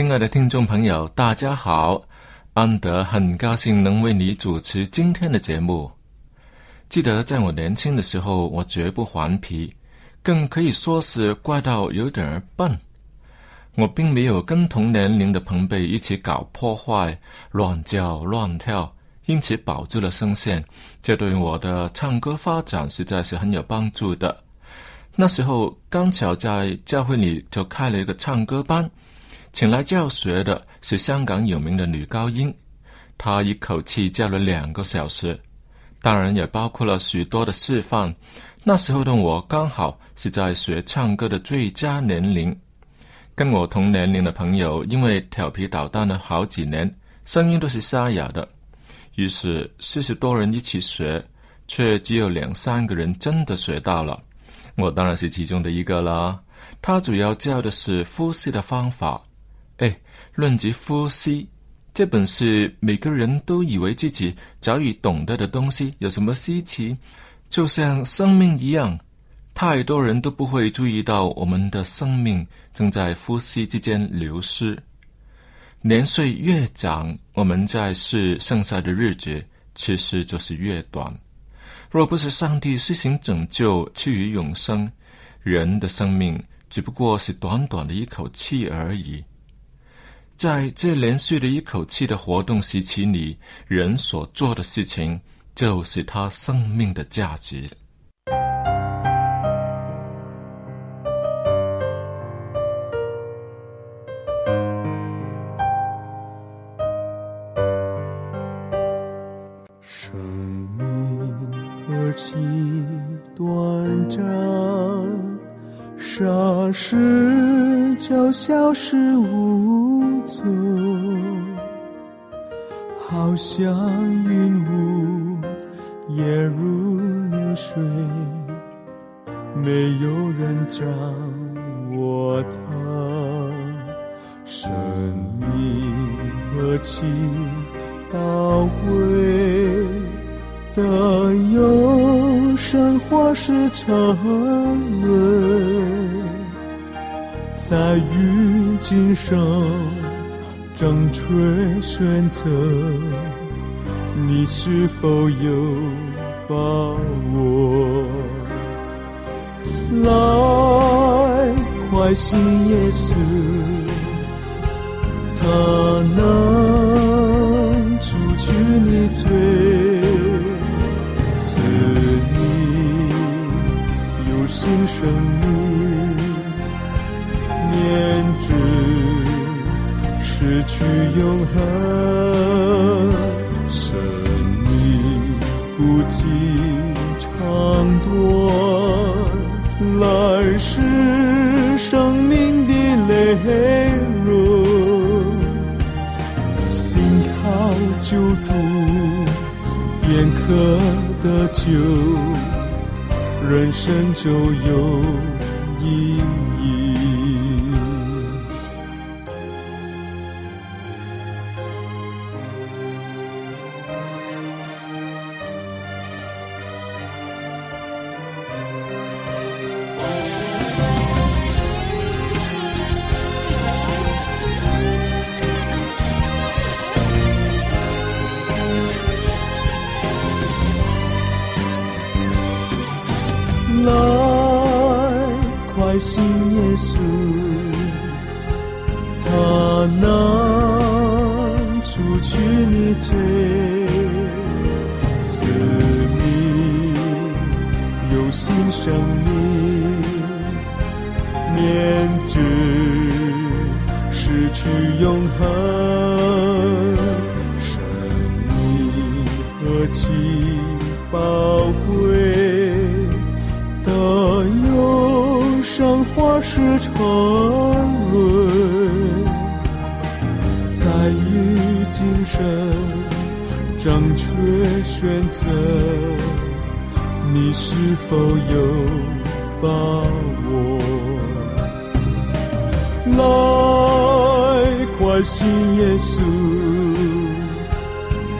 亲爱的听众朋友，大家好！安德很高兴能为你主持今天的节目。记得在我年轻的时候，我绝不顽皮，更可以说是怪到有点笨。我并没有跟同年龄的朋辈一起搞破坏、乱叫乱跳，因此保住了声线。这对我的唱歌发展实在是很有帮助的。那时候刚巧在教会里就开了一个唱歌班。请来教学的是香港有名的女高音，她一口气教了两个小时，当然也包括了许多的示范。那时候的我刚好是在学唱歌的最佳年龄，跟我同年龄的朋友因为调皮捣蛋了好几年，声音都是沙哑的，于是四十多人一起学，却只有两三个人真的学到了。我当然是其中的一个啦。他主要教的是呼吸的方法。哎，论及呼吸，这本是每个人都以为自己早已懂得的东西，有什么稀奇？就像生命一样，太多人都不会注意到我们的生命正在呼吸之间流失。年岁越长，我们在世剩下的日子其实就是越短。若不是上帝施行拯救，赐予永生，人的生命只不过是短短的一口气而已。在这连续的一口气的活动时期里，人所做的事情就是他生命的价值。生命何其短暂，霎时就消失无。走，好像云雾也如流水，没有人掌握它。生命何其宝贵，的有生活是沉沦。在于今生正吹选择，你是否有把握？来，快信耶稣，他能除去你罪，赐你有新生。永恒，生命不计长短，来世生命的泪润，心靠救助，便可得救，人生就有信耶稣，他能除去你罪，赐你有新生命，免治失去永恒，正确选择，你是否有把握？来，快信耶稣，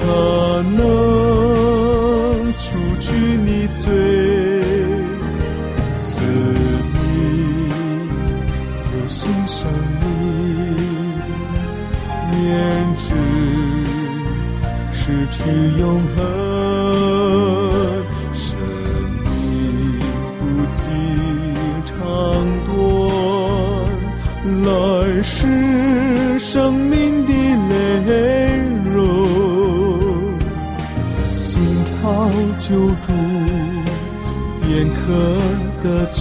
他能除去你罪。赐你有新生命，免去永恒，生命不尽长短，来世生命的内容，心跳救助。片刻的救，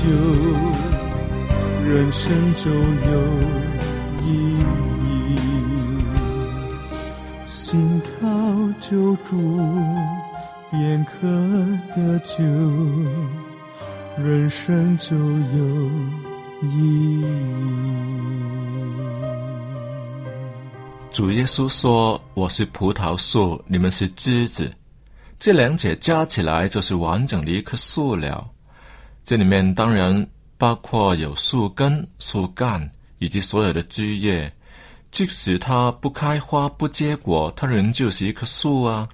人生就有意义。心靠救助，片刻的救，人生就有意义。主耶稣说：“我是葡萄树，你们是枝子。”这两者加起来就是完整的一棵树了。这里面当然包括有树根、树干以及所有的枝叶。即使它不开花、不结果，它仍旧是一棵树啊。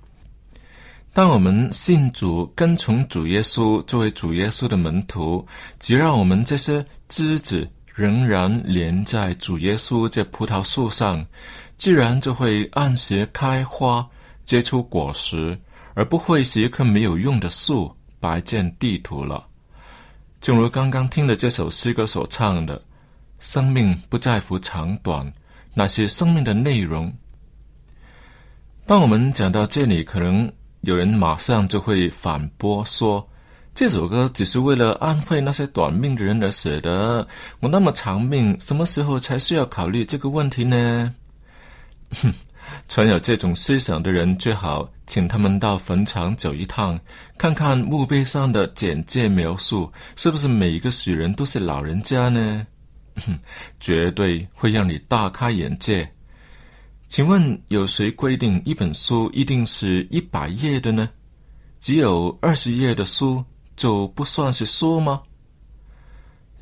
当我们信主、跟从主耶稣，作为主耶稣的门徒，只让我们这些枝子仍然连在主耶稣这葡萄树上，自然就会按时开花，结出果实。而不会是一棵没有用的树，白建地图了。正如刚刚听的这首诗歌所唱的：“生命不在乎长短，那些生命的内容。”当我们讲到这里，可能有人马上就会反驳说：“这首歌只是为了安慰那些短命的人而写的。我那么长命，什么时候才需要考虑这个问题呢？”哼。存有这种思想的人，最好请他们到坟场走一趟，看看墓碑上的简介描述，是不是每一个死人都是老人家呢？绝对会让你大开眼界。请问有谁规定一本书一定是一百页的呢？只有二十页的书就不算是书吗？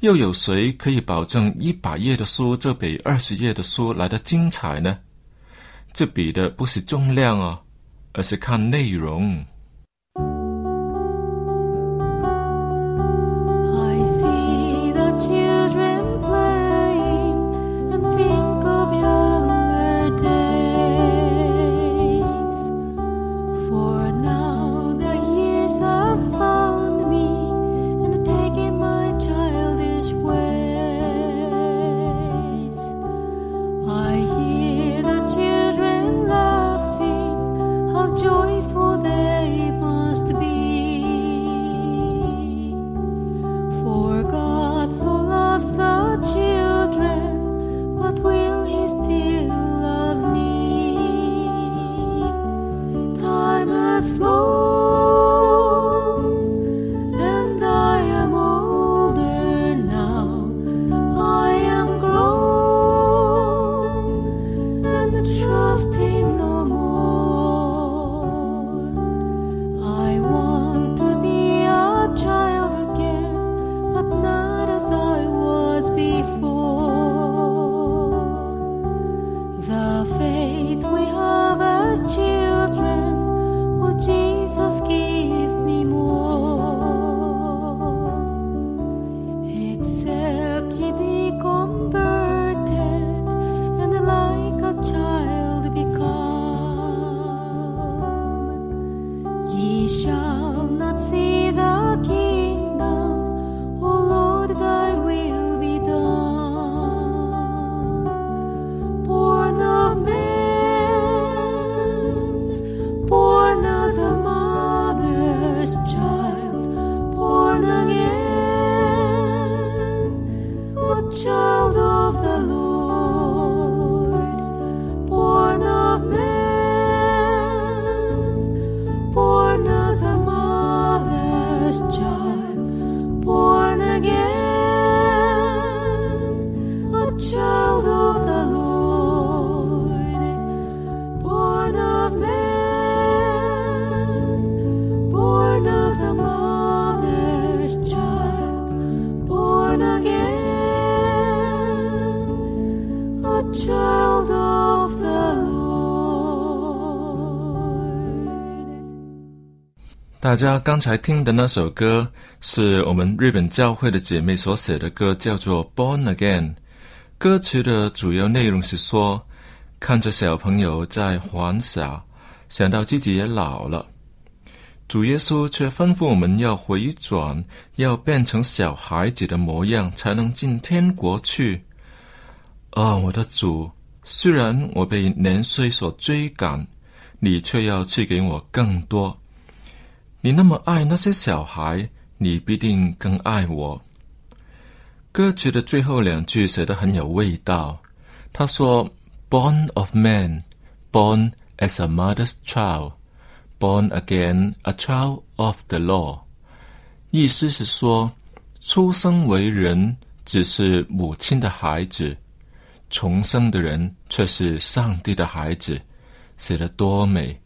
又有谁可以保证一百页的书就比二十页的书来的精彩呢？这比的不是重量啊，而是看内容。大家刚才听的那首歌是我们日本教会的姐妹所写的歌，叫做《Born Again》。歌词的主要内容是说，看着小朋友在玩耍，想到自己也老了，主耶稣却吩咐我们要回转，要变成小孩子的模样，才能进天国去。啊，我的主，虽然我被年岁所追赶，你却要赐给我更多。你那么爱那些小孩，你必定更爱我。歌词的最后两句写得很有味道。他说：“Born of man, born as a mother's child, born again a child of the law。”意思是说，出生为人只是母亲的孩子，重生的人却是上帝的孩子。写得多美！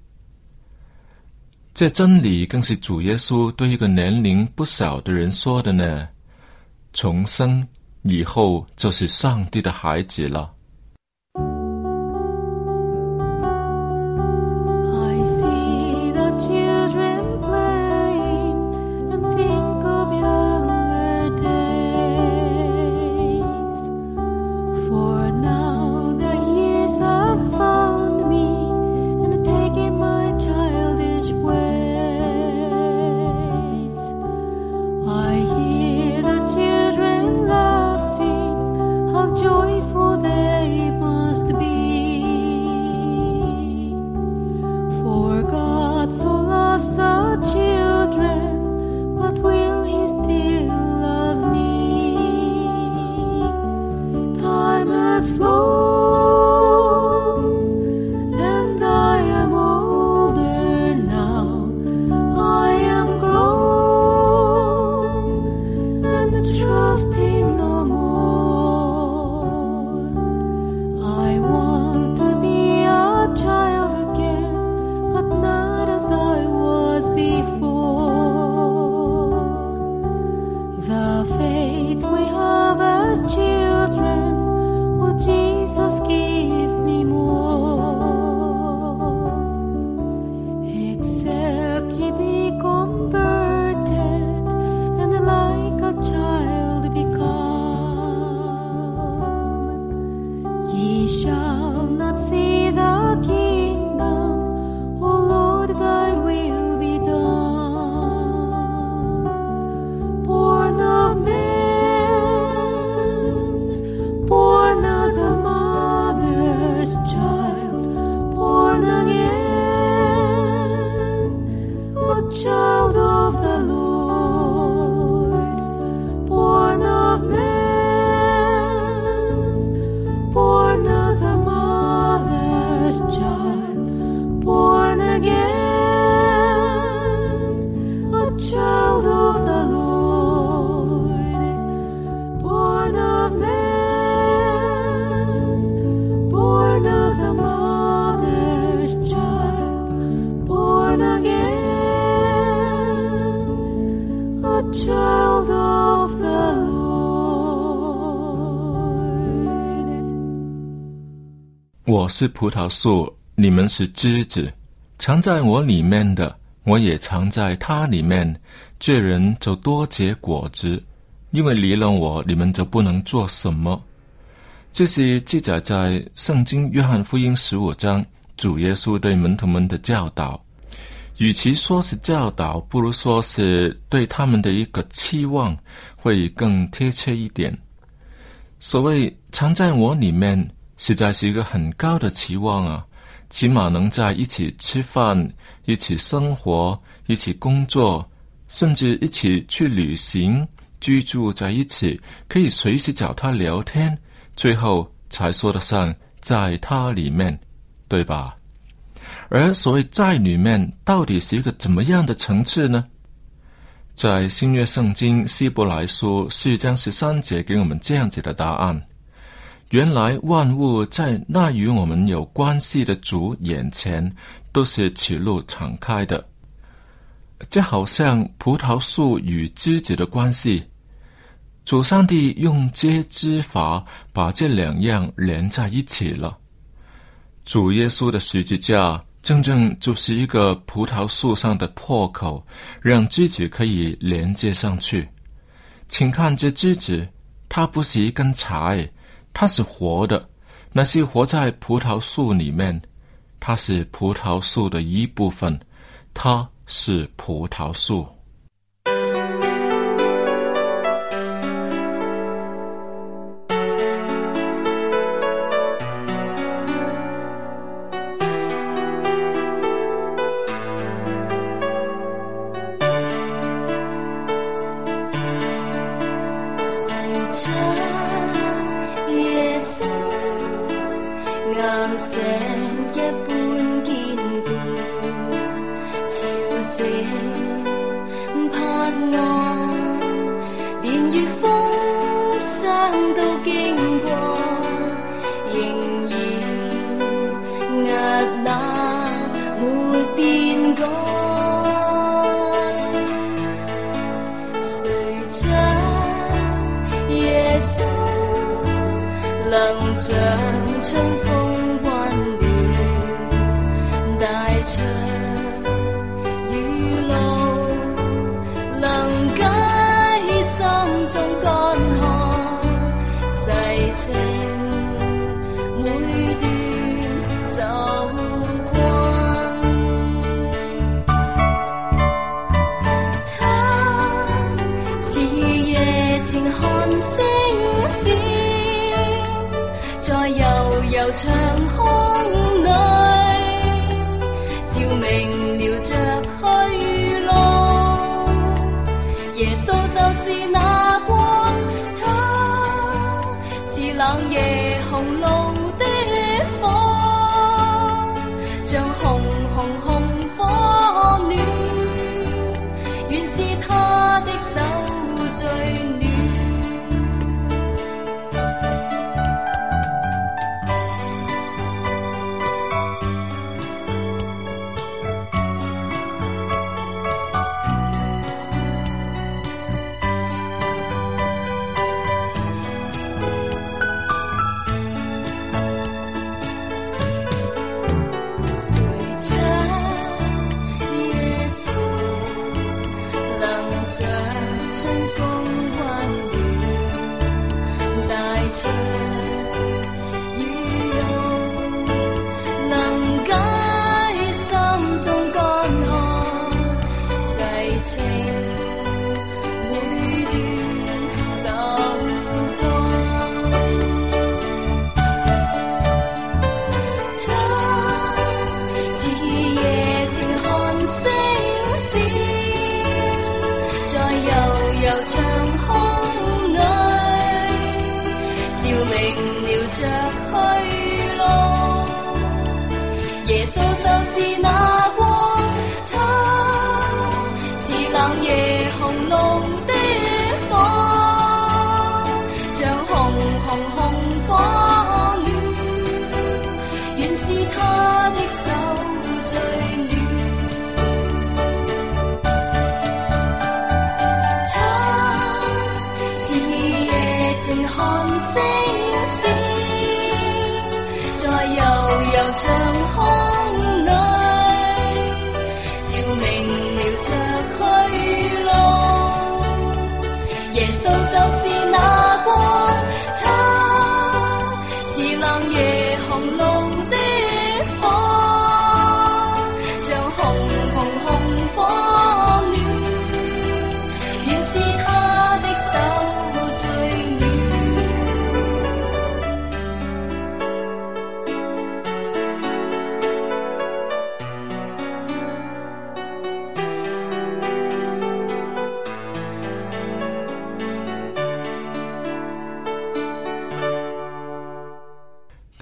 这真理更是主耶稣对一个年龄不小的人说的呢。重生以后就是上帝的孩子了。我是葡萄树，你们是枝子，藏在我里面的，我也藏在他里面。这人就多结果子，因为离了我，你们就不能做什么。这是记载在圣经约翰福音十五章，主耶稣对门徒们的教导。与其说是教导，不如说是对他们的一个期望，会更贴切一点。所谓藏在我里面。实在是一个很高的期望啊！起码能在一起吃饭、一起生活、一起工作，甚至一起去旅行、居住在一起，可以随时找他聊天，最后才说得上在他里面，对吧？而所谓在里面，到底是一个怎么样的层次呢？在新约圣经希伯来书四章十三节给我们这样子的答案。原来万物在那与我们有关系的主眼前都是此路敞开的，这好像葡萄树与枝子的关系。主上帝用接枝法把这两样连在一起了。主耶稣的十字架真正就是一个葡萄树上的破口，让枝子可以连接上去。请看这枝子，它不是一根柴，它是活的，那些活在葡萄树里面，它是葡萄树的一部分，它是葡萄树。bring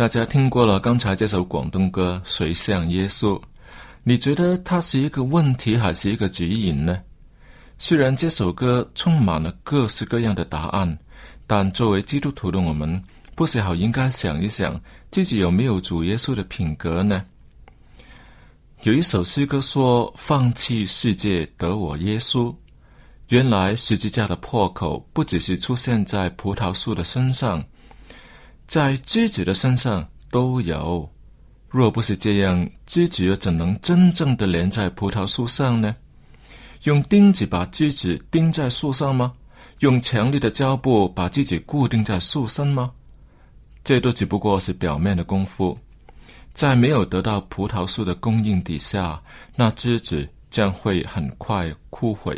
大家听过了刚才这首广东歌《谁像耶稣》，你觉得它是一个问题还是一个指引呢？虽然这首歌充满了各式各样的答案，但作为基督徒的我们，不是好应该想一想自己有没有主耶稣的品格呢？有一首诗歌说：“放弃世界得我耶稣。”原来十字架的破口不只是出现在葡萄树的身上。在枝子的身上都有，若不是这样，枝子又怎能真正的连在葡萄树上呢？用钉子把枝子钉在树上吗？用强力的胶布把自己固定在树身吗？这都只不过是表面的功夫，在没有得到葡萄树的供应底下，那枝子将会很快枯萎，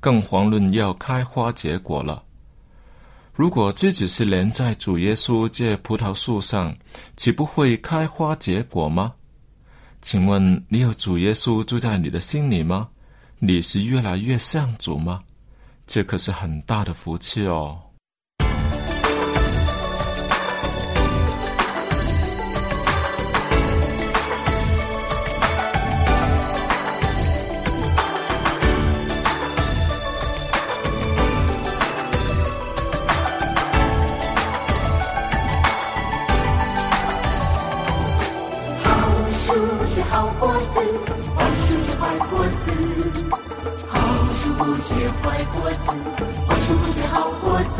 更遑论要开花结果了。如果自己是连在主耶稣这葡萄树上，岂不会开花结果吗？请问你有主耶稣住在你的心里吗？你是越来越像主吗？这可是很大的福气哦。结坏果子，坏树不结好果子。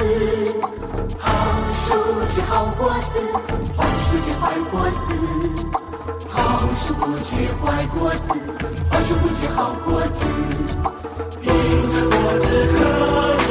好树结好果子，坏树结坏果子。好树不结坏果子，坏树不结好果子。凭着果子可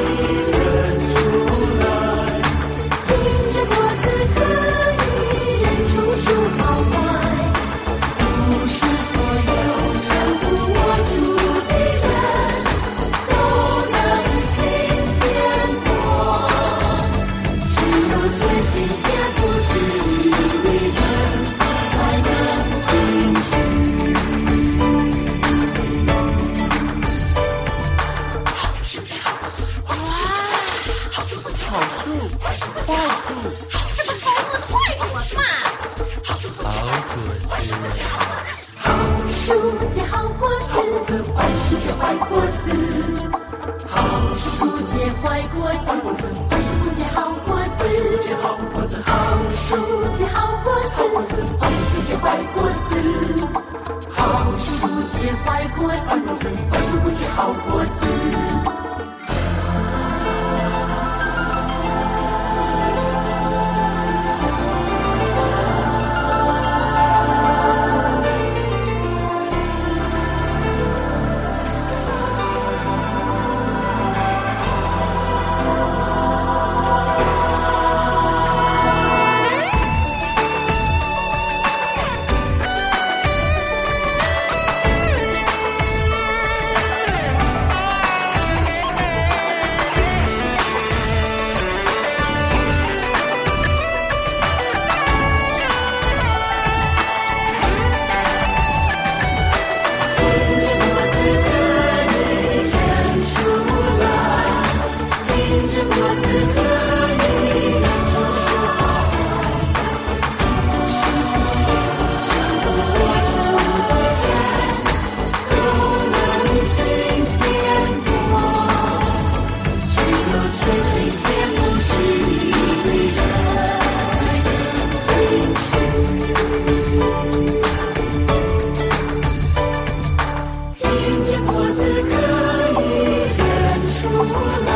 凭着果子可以认出，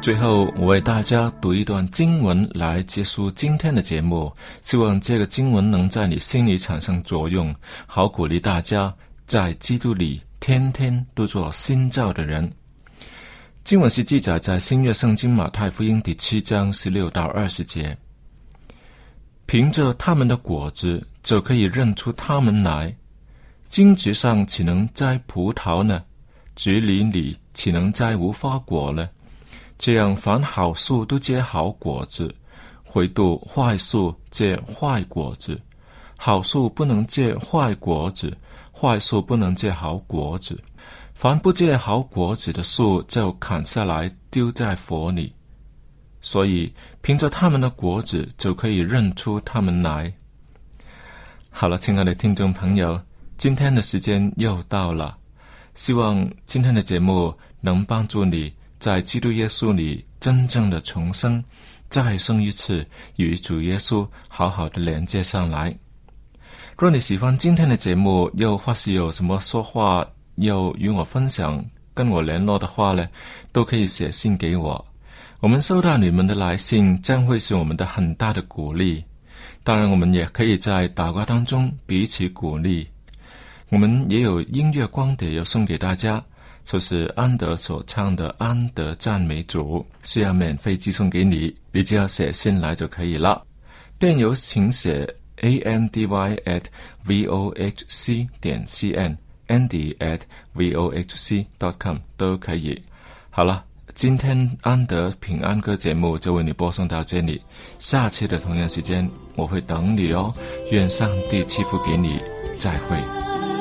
最后，我为大家读一段经文来结束今天的节目。希望这个经文能在你心里产生作用，好鼓励大家在基督里天天都做新造的人。经文是记载在新约圣经马太福音第七章十六到二十节。凭着他们的果子，就可以认出他们来。荆棘上岂能摘葡萄呢？橘林里岂能摘无花果呢？这样，凡好树都结好果子，回度坏树结坏果子，好树不能结坏果子，坏树不能结好果子。凡不结好果子的树，就砍下来丢在火里。所以，凭着他们的果子，就可以认出他们来。好了，亲爱的听众朋友，今天的时间又到了。希望今天的节目能帮助你在基督耶稣里真正的重生，再生一次，与主耶稣好好的连接上来。若你喜欢今天的节目，又或是有什么说话要与我分享、跟我联络的话呢，都可以写信给我。我们收到你们的来信，将会是我们的很大的鼓励。当然，我们也可以在祷告当中彼此鼓励。我们也有音乐光碟要送给大家，就是安德所唱的《安德赞美主》，是要免费寄送给你，你只要写信来就可以了。电邮请写 a n d y at v o h c 点 c n，andy at v o h c dot com 都可以。好了，今天安德平安歌节目就为你播送到这里，下期的同样时间我会等你哦。愿上帝赐福给你，再会。